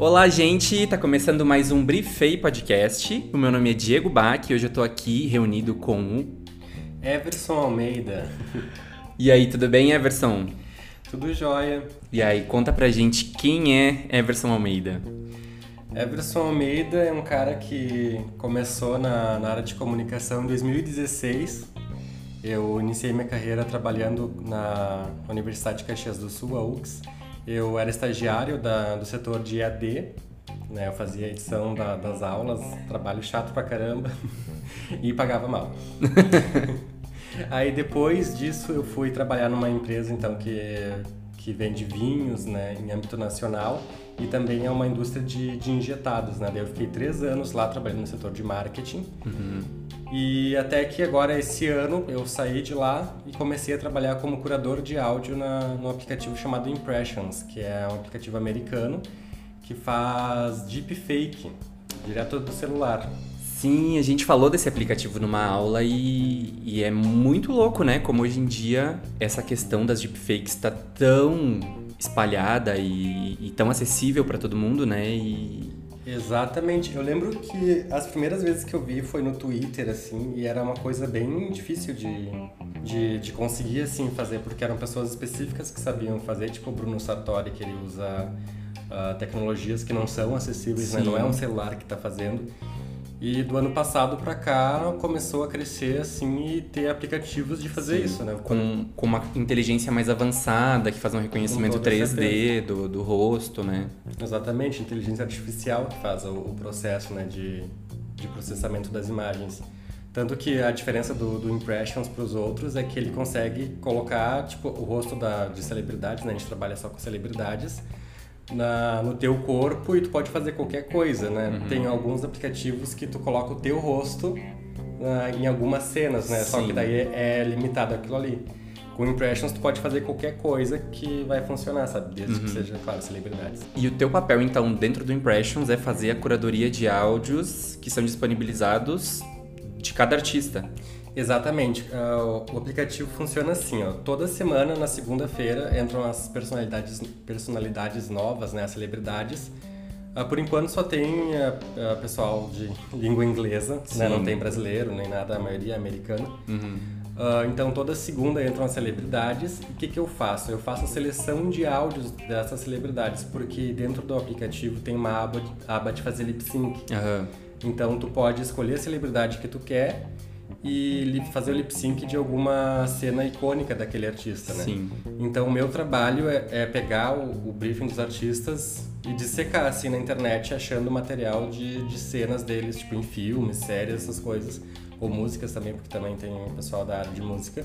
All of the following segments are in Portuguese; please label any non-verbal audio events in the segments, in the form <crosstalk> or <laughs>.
Olá, gente! Tá começando mais um Briefei Podcast. O meu nome é Diego Bach e hoje eu tô aqui reunido com o Everson Almeida. E aí, tudo bem, Everson? Tudo jóia. E aí, conta pra gente quem é Everson Almeida. Everson Almeida é um cara que começou na, na área de comunicação em 2016. Eu iniciei minha carreira trabalhando na Universidade de Caxias do Sul, a UX. Eu era estagiário da, do setor de EAD, né? Eu fazia edição da, das aulas, trabalho chato pra caramba <laughs> e pagava mal. <laughs> Aí depois disso eu fui trabalhar numa empresa então que, que vende vinhos né, em âmbito nacional e também é uma indústria de, de injetados. Né? Daí eu fiquei três anos lá trabalhando no setor de marketing. Uhum. E até que agora, esse ano, eu saí de lá e comecei a trabalhar como curador de áudio na, no aplicativo chamado Impressions, que é um aplicativo americano que faz deepfake direto do celular. Sim, a gente falou desse aplicativo numa aula e, e, é muito louco, né? Como hoje em dia essa questão das deepfakes está tão espalhada e, e tão acessível para todo mundo, né? E... Exatamente. Eu lembro que as primeiras vezes que eu vi foi no Twitter, assim, e era uma coisa bem difícil de, de, de conseguir, assim, fazer, porque eram pessoas específicas que sabiam fazer, tipo o Bruno Sartori, que ele usa uh, tecnologias que não são acessíveis, né? Não é um celular que está fazendo. E do ano passado para cá começou a crescer assim e ter aplicativos de fazer Sim, isso, né? Com, com uma inteligência mais avançada que faz um reconhecimento 3D do, do rosto, né? Exatamente, inteligência artificial que faz o, o processo né, de, de processamento das imagens. Tanto que a diferença do, do Impressions para os outros é que ele consegue colocar tipo, o rosto da, de celebridades, né? A gente trabalha só com celebridades na, no teu corpo e tu pode fazer qualquer coisa, né? Uhum. Tem alguns aplicativos que tu coloca o teu rosto uh, em algumas cenas, né? Sim. Só que daí é, é limitado aquilo ali. Com Impressions tu pode fazer qualquer coisa que vai funcionar, sabe? Desde uhum. que seja, claro, celebridades. E o teu papel, então, dentro do Impressions é fazer a curadoria de áudios que são disponibilizados de cada artista. Exatamente. Uh, o aplicativo funciona assim, ó. Toda semana, na segunda-feira, entram as personalidades, personalidades novas, né? As celebridades. Uh, por enquanto só tem uh, pessoal de língua inglesa, né? Não tem brasileiro nem nada, a maioria é americana. Uhum. então toda segunda entram as celebridades. O que, que eu faço? Eu faço a seleção de áudios dessas celebridades, porque dentro do aplicativo tem uma aba, aba de fazer lip sync. Uhum. Então tu pode escolher a celebridade que tu quer e fazer o lip sync de alguma cena icônica daquele artista, né? Sim. Então o meu trabalho é, é pegar o, o, briefing dos artistas e dissecar assim na internet achando material de, de cenas deles, tipo em filmes, séries, essas coisas. Ou músicas também, porque também tem o pessoal da área de música.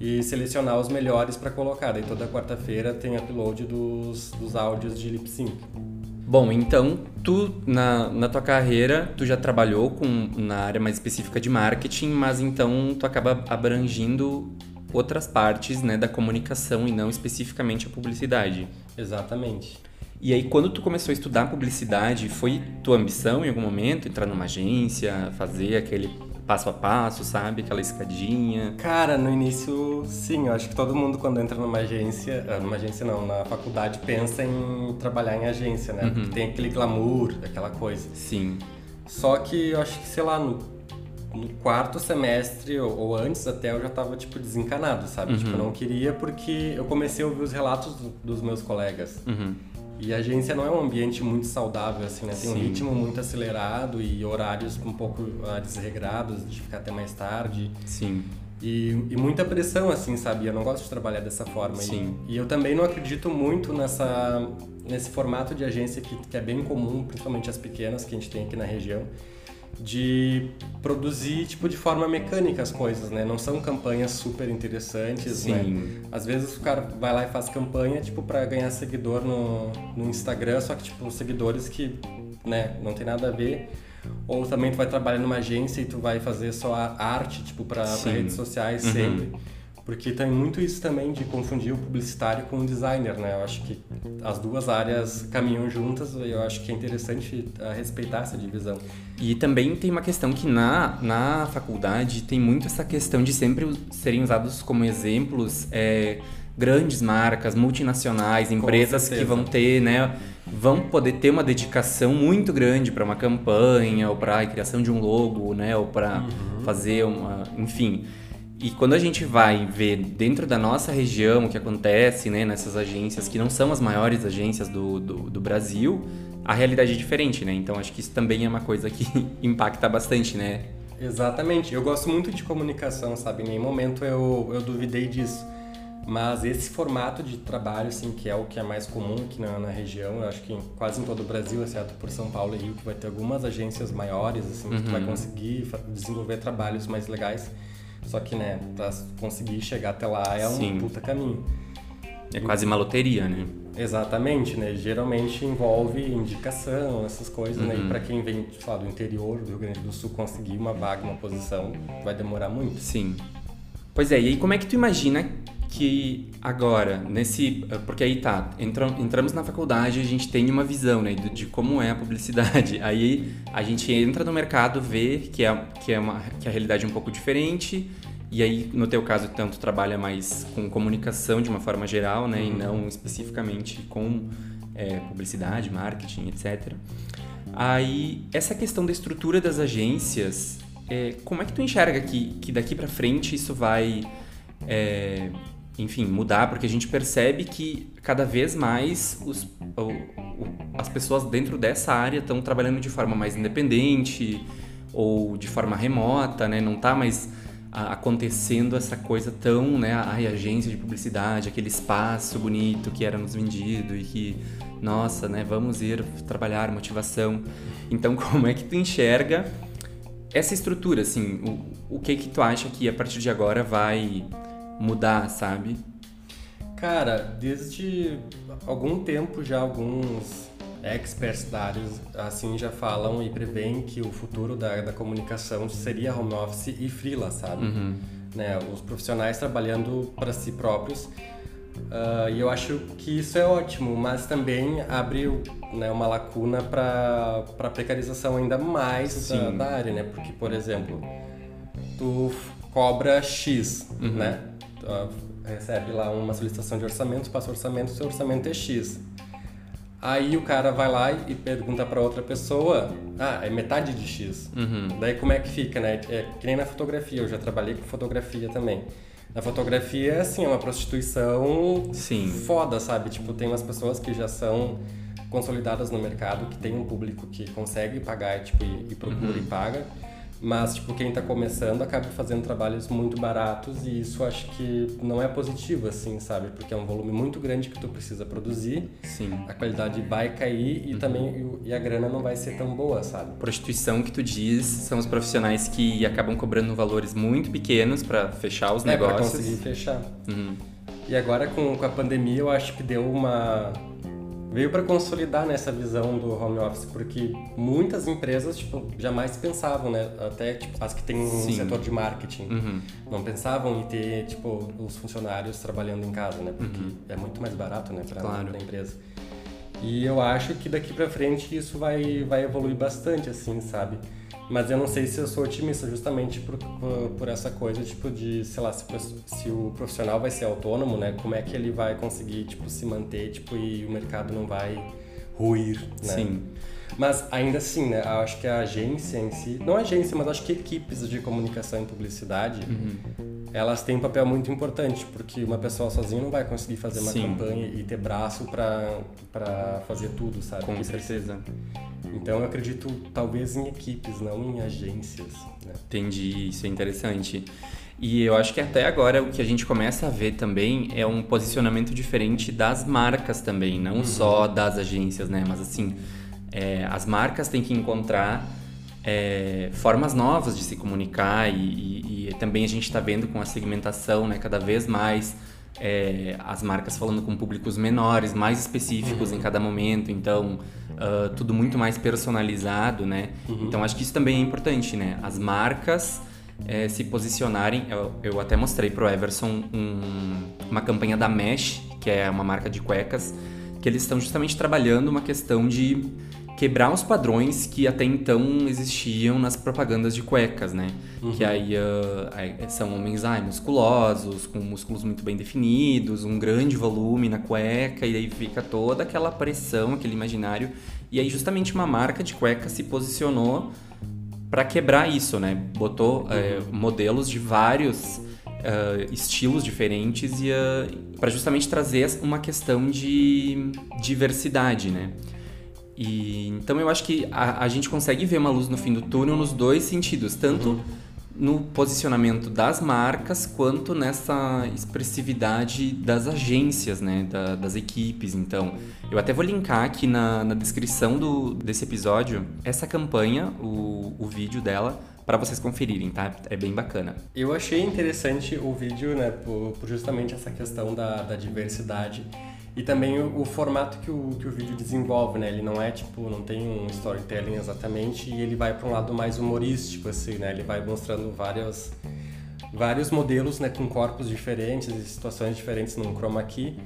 E selecionar os melhores para colocar. Daí toda quarta-feira tem upload dos, dos áudios de lip sync. Bom, então tu na, na tua carreira tu já trabalhou com na área mais específica de marketing, mas então tu acaba abrangindo outras partes né, da comunicação e não especificamente a publicidade. Exatamente. E aí, quando tu começou a estudar publicidade, foi tua ambição em algum momento entrar numa agência, fazer aquele passo a passo, sabe? Aquela escadinha. Cara, no início, sim. Eu acho que todo mundo, quando entra numa agência, ah, numa agência não, na faculdade, pensa em trabalhar em agência, né? Uhum. Porque tem aquele glamour, aquela coisa. Sim. Só que eu acho que, sei lá, no, no quarto semestre ou, ou, antes até eu já tava, tipo, desencanado, sabe? Uhum. Tipo, eu não queria porque eu comecei a ouvir os relatos do, dos meus colegas. Uhum. E a agência não é um ambiente muito saudável, assim, né? Tem Sim. um ritmo muito acelerado e horários um pouco uh, desregrados, de ficar até mais tarde. Sim. E, e, muita pressão, assim, sabe? Eu não gosto de trabalhar dessa forma. Sim. E, e eu também não acredito muito nessa, nesse formato de agência que, que é bem comum, principalmente as pequenas que a gente tem aqui na região de produzir tipo de forma mecânica as coisas, né? Não são campanhas super interessantes, né? Sim. né? Às vezes o cara vai lá e faz campanha tipo para ganhar seguidor no, no Instagram, só que tipo seguidores que, né, não tem nada a ver. Ou também tu vai trabalhar numa agência e tu vai fazer só a arte, tipo, para redes sociais uhum. sempre. Porque tem muito isso também de confundir o publicitário com o designer, né? Eu acho que as duas áreas caminham juntas e eu acho que é interessante respeitar essa divisão. E também tem uma questão que na, na faculdade tem muito essa questão de sempre serem usados como exemplos é, grandes marcas, multinacionais, empresas que vão ter, né, vão poder ter uma dedicação muito grande para uma campanha ou para a criação de um logo, né, ou para uhum. fazer uma, enfim. E quando a gente vai ver dentro da nossa região o que acontece, né, nessas agências que não são as maiores agências do, do, do Brasil, a realidade é diferente, né? Então acho que isso também é uma coisa que <laughs> impacta bastante, né? Exatamente. Eu gosto muito de comunicação, sabe? Em nenhum momento eu, eu duvidei disso. Mas esse formato de trabalho, assim, que é o que é mais comum aqui na, na região, eu acho que em, quase em todo o Brasil, exceto por São Paulo e Rio, que vai ter algumas agências maiores, assim, uhum. que tu vai uhum. conseguir desenvolver trabalhos mais legais. Só que, né, pra conseguir chegar até lá é um Sim. puta caminho. É quase uma loteria, né? Exatamente, né? Geralmente envolve indicação, essas coisas, uhum. né? E uhum. para quem vem, lá, do interior do Rio Grande do Sul conseguir uma vaga, uma posição, vai demorar muito. Sim. Pois é, e aí como é que tu imagina que agora, nesse. Porque aí tá, entram, entramos na faculdade a gente tem uma visão, né, de, de, como é a publicidade. <laughs> Aí a gente entra no mercado, vê que é, que é uma, que a realidade é um pouco diferente e aí, no teu caso, tanto trabalha mais com comunicação de uma forma geral, né? Uhum. E não especificamente com é, publicidade, marketing, etc. Aí, essa questão da estrutura das agências, é, como é que tu enxerga que, que daqui para frente isso vai, é, enfim, mudar? Porque a gente percebe que cada vez mais os, o, o, as pessoas dentro dessa área estão trabalhando de forma mais independente ou de forma remota, né? Não tá mais acontecendo essa coisa tão, né, ai, agência de publicidade, aquele espaço bonito que era nos vendido e que, nossa, né, vamos ir trabalhar motivação. Então, <laughs> como é que tu enxerga essa estrutura, assim, o, o que que tu acha que a partir de agora vai mudar, sabe? Cara, desde algum tempo já alguns experts da área assim já falam e preveem que o futuro da, da comunicação seria home office e freela, sabe? Uhum. Né, os profissionais trabalhando para si próprios. Uh, e eu acho que isso é ótimo, mas também abre né, uma lacuna para a precarização ainda mais da, da, área, né? Porque, por exemplo, tu cobra X, uhum. né? Recebe lá uma solicitação de orçamento, passa o orçamento, seu orçamento é X. Aí o cara vai lá e pergunta para outra pessoa, ah, é metade de X. Uhum. Daí como é que fica, né? É que nem na fotografia, eu já trabalhei com fotografia também. Na fotografia, assim, é uma prostituição Sim. foda, sabe? Tipo, tem umas pessoas que já são consolidadas no mercado, que tem um público que consegue pagar tipo, e, e procura uhum. e paga. Mas, tipo, quem está começando acaba fazendo trabalhos muito baratos e isso acho que não é positivo, assim, sabe? Porque é um volume muito grande que tu precisa produzir. Sim. A qualidade vai cair e uhum. também e a grana não vai ser tão boa, sabe? Prostituição que tu diz são os profissionais que acabam cobrando valores muito pequenos para fechar os negócios. É, pra conseguir fechar. Uhum. E agora com, com a pandemia eu acho que deu uma veio para consolidar nessa visão do home office, porque muitas empresas tipo, jamais pensavam, né? Até tipo, as que têm um Sim. setor de marketing, uhum. não pensavam em ter tipo os funcionários trabalhando em casa, né? Porque uhum. é muito mais barato, né, para claro. a empresa. E eu acho que daqui para frente isso vai vai evoluir bastante, assim, sabe? Mas eu não sei se eu sou otimista justamente por, por, por essa coisa, tipo, de, sei lá, se, se, o profissional vai ser autônomo, né? Como é que ele vai conseguir, tipo, se manter, tipo, e o mercado não vai ruir, né? Sim. Mas ainda assim, né? Acho que a agência em si, não a agência, mas acho que equipes de comunicação e publicidade, uhum. elas têm um papel muito importante, porque uma pessoa sozinha não vai conseguir fazer uma Sim. campanha e ter braço para fazer tudo, sabe? Com certeza. Então eu acredito talvez em equipes, não em agências. Né? Entendi, isso é interessante. E eu acho que até agora o que a gente começa a ver também é um posicionamento diferente das marcas também, não uhum. só das agências, né? Mas assim, é, as marcas têm que encontrar é, formas novas de se comunicar e, e, e também a gente está vendo com a segmentação, né? Cada vez mais é, as marcas falando com públicos menores, mais específicos uhum. em cada momento, então uh, tudo muito mais personalizado, né? Uhum. Então acho que isso também é importante, né? As marcas é, se posicionarem. Eu, eu até mostrei pro Everson um, uma campanha da Mesh, que é uma marca de cuecas, que eles estão justamente trabalhando uma questão de quebrar os padrões que até então existiam nas propagandas de cuecas, né? Uhum. Que aí, uh, aí são homens ai, musculosos, com músculos muito bem definidos, um grande volume na cueca, e aí fica toda aquela pressão, aquele imaginário. E aí justamente uma marca de cueca se posicionou para quebrar isso, né? Botou é, modelos de vários uh, estilos diferentes e uh, para justamente trazer uma questão de diversidade, né? E, então eu acho que a, a, gente consegue ver uma luz no fim do túnel nos dois sentidos, tanto uhum. no posicionamento das marcas quanto nessa expressividade das agências, né, da, das equipes. Então eu até vou linkar aqui na, na descrição do, desse episódio essa campanha, o, o vídeo dela para vocês conferirem, tá? É bem bacana. Eu achei interessante o vídeo, né, por, por justamente essa questão da, da diversidade e também o, o, formato que o, que o vídeo desenvolve, né? Ele não é tipo, não tem um storytelling exatamente e ele vai para um lado mais humorístico, assim, né? Ele vai mostrando vários, vários modelos, né? Com corpos diferentes e situações diferentes num chroma key.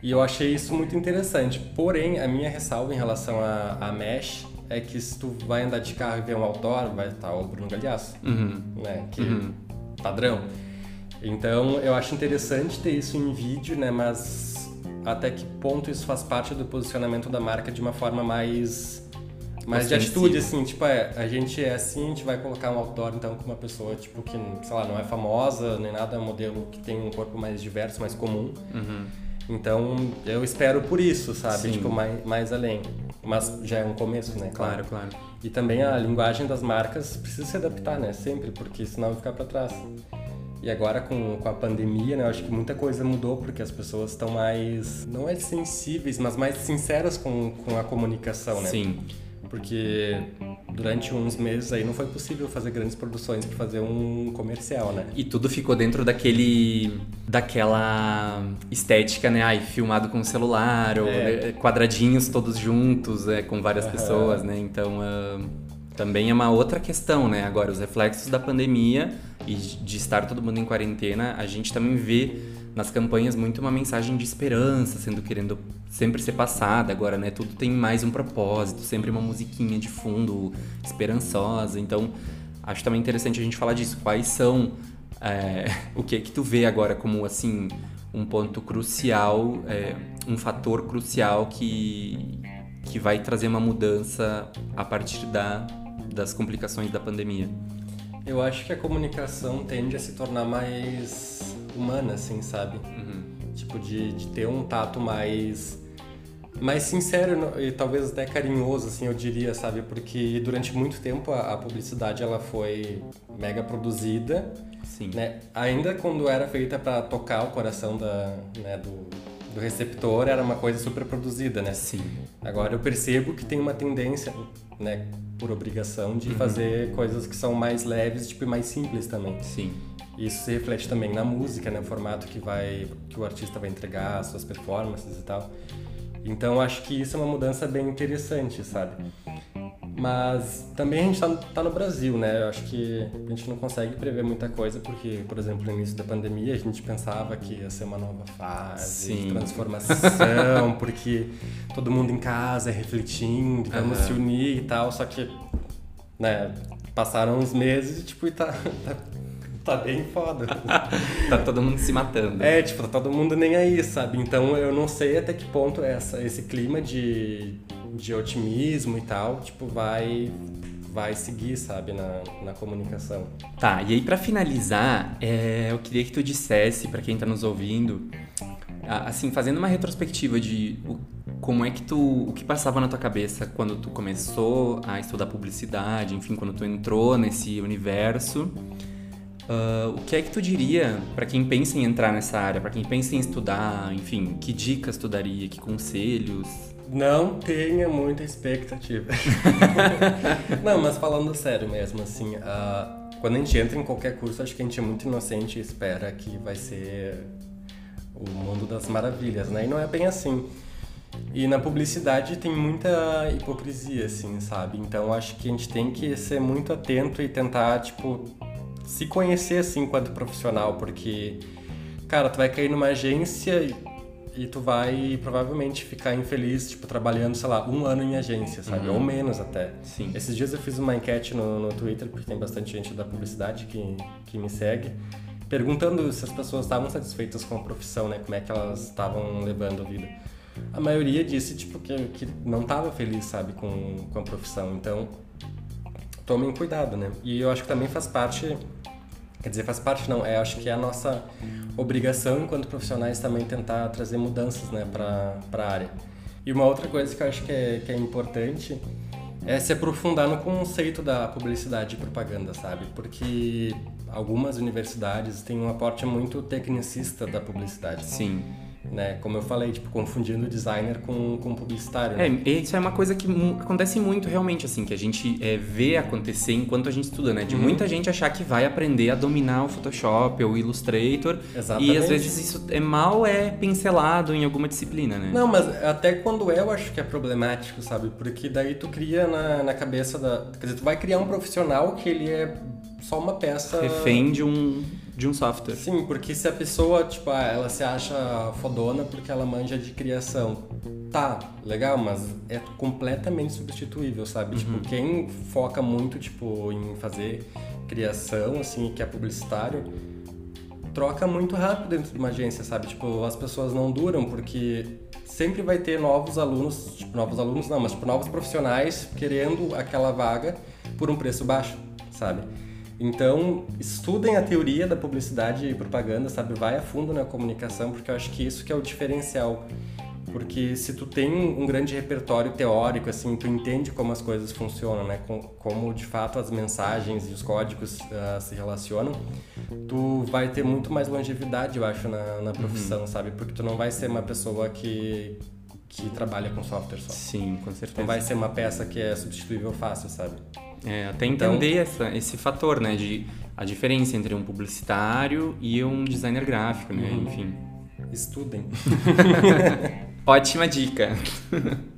E eu achei isso muito interessante. Porém, a minha ressalva em relação a, a Mesh é que se tu vai andar de carro e ver um outdoor, vai estar o Bruno Galhaço, uhum. né? Que uhum. padrão. Então, eu acho interessante ter isso em vídeo, né? Mas até que ponto isso faz parte do posicionamento da marca de uma forma mais mais de atitude, assim, tipo, é, a gente é assim, a gente vai colocar um outdoor, então, com uma pessoa, tipo, que, sei lá, não é famosa, nem nada, é um modelo que tem um corpo mais diverso, mais comum. Uhum. Então, eu espero por isso, sabe? Sim. Tipo, mais, mais além. Mas já é um começo, né? Claro, claro. E também a linguagem das marcas precisa se adaptar, né? Sempre, porque senão vai ficar para trás. E agora com, com a pandemia, né, eu acho que muita coisa mudou porque as pessoas estão mais, não é sensíveis, mas mais sinceras com, com a comunicação, né? Sim. Porque durante uns meses aí não foi possível fazer grandes produções para fazer um comercial, né? E tudo ficou dentro daquele daquela estética, né? Ai, filmado com celular, ou é. quadradinhos todos juntos, é, com várias uhum. pessoas, né? Então, uh, também é uma outra questão, né? Agora, os reflexos da pandemia e de estar todo mundo em quarentena, a gente também vê nas campanhas muito uma mensagem de esperança sendo querendo sempre ser passada agora, né? Tudo tem mais um propósito, sempre uma musiquinha de fundo esperançosa. Então, acho também interessante a gente falar disso. Quais são é, <laughs> o que é que tu vê agora como assim um ponto crucial, é, um fator crucial que que vai trazer uma mudança a partir da das complicações da pandemia? Eu acho que a comunicação tende a se tornar mais humana, assim, sabe? Uhum. Tipo, de, de ter um tato mais mais sincero e talvez até carinhoso, assim, eu diria, sabe? Porque durante muito tempo a, a, publicidade ela foi mega produzida, Sim. né? Ainda quando era feita para tocar o coração da, né, do, do receptor, era uma coisa super produzida, né? Sim. Agora eu percebo que tem uma tendência, né, por obrigação de uhum. fazer coisas que são mais leves, tipo, e mais simples também. Sim. Isso se reflete também na música, né, o formato que vai que o artista vai entregar, as suas performances e tal. Então acho que isso é uma mudança bem interessante, sabe? Mas também a gente está tá no Brasil, né? Eu acho que a gente não consegue prever muita coisa, porque, por exemplo, no início da pandemia a gente pensava que ia ser uma nova fase Sim. de transformação, <laughs> porque todo mundo em casa refletindo, vamos uhum. se unir e tal, só que, né, passaram uns meses e, tipo, e tá, tá tá bem foda. <laughs> tá todo mundo se matando. É, tipo, tá todo mundo nem aí, sabe? Então eu não sei até que ponto essa, esse clima de, de otimismo e tal, tipo, vai vai seguir, sabe, na, na comunicação. Tá, e aí para finalizar, é, eu queria que tu dissesse para quem tá nos ouvindo, assim, fazendo uma retrospectiva de o, como é que tu, o que passava na tua cabeça quando tu começou a estudar publicidade, enfim, quando tu entrou nesse universo Uh, o que é que tu diria para quem pensa em entrar nessa área, para quem pensa em estudar, enfim, que dicas tu daria, que conselhos? Não tenha muita expectativa. <laughs> Não, mas falando sério mesmo, assim, uh, quando a gente entra em qualquer curso, acho que a gente é muito inocente e espera que vai ser o mundo das maravilhas, né? E não é bem assim. E na publicidade tem muita hipocrisia, assim, sabe? Então acho que a gente tem que ser muito atento e tentar, tipo, se conhecer assim enquanto profissional, porque, cara, tu vai cair numa agência e tu vai provavelmente ficar infeliz, tipo, trabalhando, sei lá, um ano em agência, sabe? Uhum. Ou menos até. Sim. Esses dias eu fiz uma enquete no, no Twitter, porque tem bastante gente da publicidade que, que me segue, perguntando se as pessoas estavam satisfeitas com a profissão, né? Como é que elas estavam levando a vida. A maioria disse, tipo, que, que não estava feliz, sabe, com, com a profissão. Então, tomem cuidado, né? E eu acho que também faz parte Quer dizer, faz parte não, é, acho que é a nossa obrigação enquanto profissionais também tentar trazer mudanças né, para a área. E uma outra coisa que eu acho que é, que é importante é se aprofundar no conceito da publicidade e propaganda, sabe? Porque algumas universidades têm um aporte muito tecnicista da publicidade. Sim né? Como eu falei, tipo, confundindo designer com, com publicitário. Né? É, isso é uma coisa que acontece muito realmente, assim, que a gente é, vê acontecer enquanto a gente estuda, né? De uhum. muita gente achar que vai aprender a dominar o Photoshop ou o Illustrator. Exatamente. E às vezes isso é mal é pincelado em alguma disciplina, né? Não, mas até quando é, eu acho que é problemático, sabe? Porque daí tu cria na, na cabeça da... Quer dizer, tu vai criar um profissional que ele é só uma peça... Refém de um de um software. Sim, porque se a pessoa, tipo, ah, ela se acha fodona porque ela manja de criação. Tá, legal, mas é completamente substituível, sabe? Tipo, uhum. Tipo, quem foca muito, tipo, em fazer criação, assim, que é publicitário, troca muito rápido dentro de uma agência, sabe? Tipo, as pessoas não duram porque sempre vai ter novos alunos, tipo, novos alunos não, mas tipo, novos profissionais querendo aquela vaga por um preço baixo, sabe? Então, estudem a teoria da publicidade e propaganda, sabe? Vai a fundo na comunicação, porque eu acho que isso que é o diferencial. Porque se tu tem um grande repertório teórico, assim, tu entende como as coisas funcionam, né? Como, de fato, as mensagens e os códigos uh, se relacionam, tu vai ter muito mais longevidade, eu acho, na, na profissão, uhum. sabe? Porque tu não vai ser uma pessoa que, que trabalha com software só. Sim, com certeza. Não vai ser uma peça que é substituível fácil, sabe? É, até então entender então, essa, esse fator, né? De a diferença entre um publicitário e um designer gráfico, né? Uhum. Enfim. Estudem. <laughs> Ótima dica.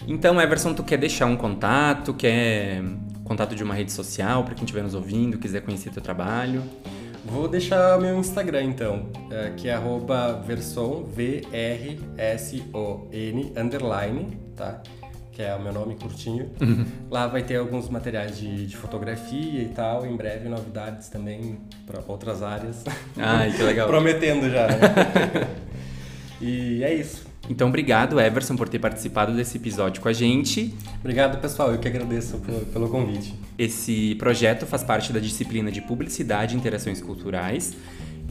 Então, Everson, tu quer deixar um contato, quer contato de uma rede social para quem estiver nos ouvindo, quiser conhecer teu trabalho? Vou deixar o meu Instagram então, é, que é verson, V-R-S-O-N, underline, tá? Que é o meu nome curtinho. Uhum. Lá vai ter alguns materiais de, de, fotografia e tal. Em breve, novidades também para outras áreas. Ai, que legal. <laughs> Prometendo já. Né? <laughs> e é isso. Então, obrigado, Everson, por ter participado desse episódio com a gente. Obrigado, pessoal. Eu que agradeço pelo, pelo convite. Esse projeto faz parte da disciplina de Publicidade e Interações Culturais.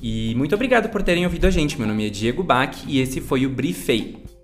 E muito obrigado por terem ouvido a gente. Meu nome é Diego Bach e esse foi o Briefei.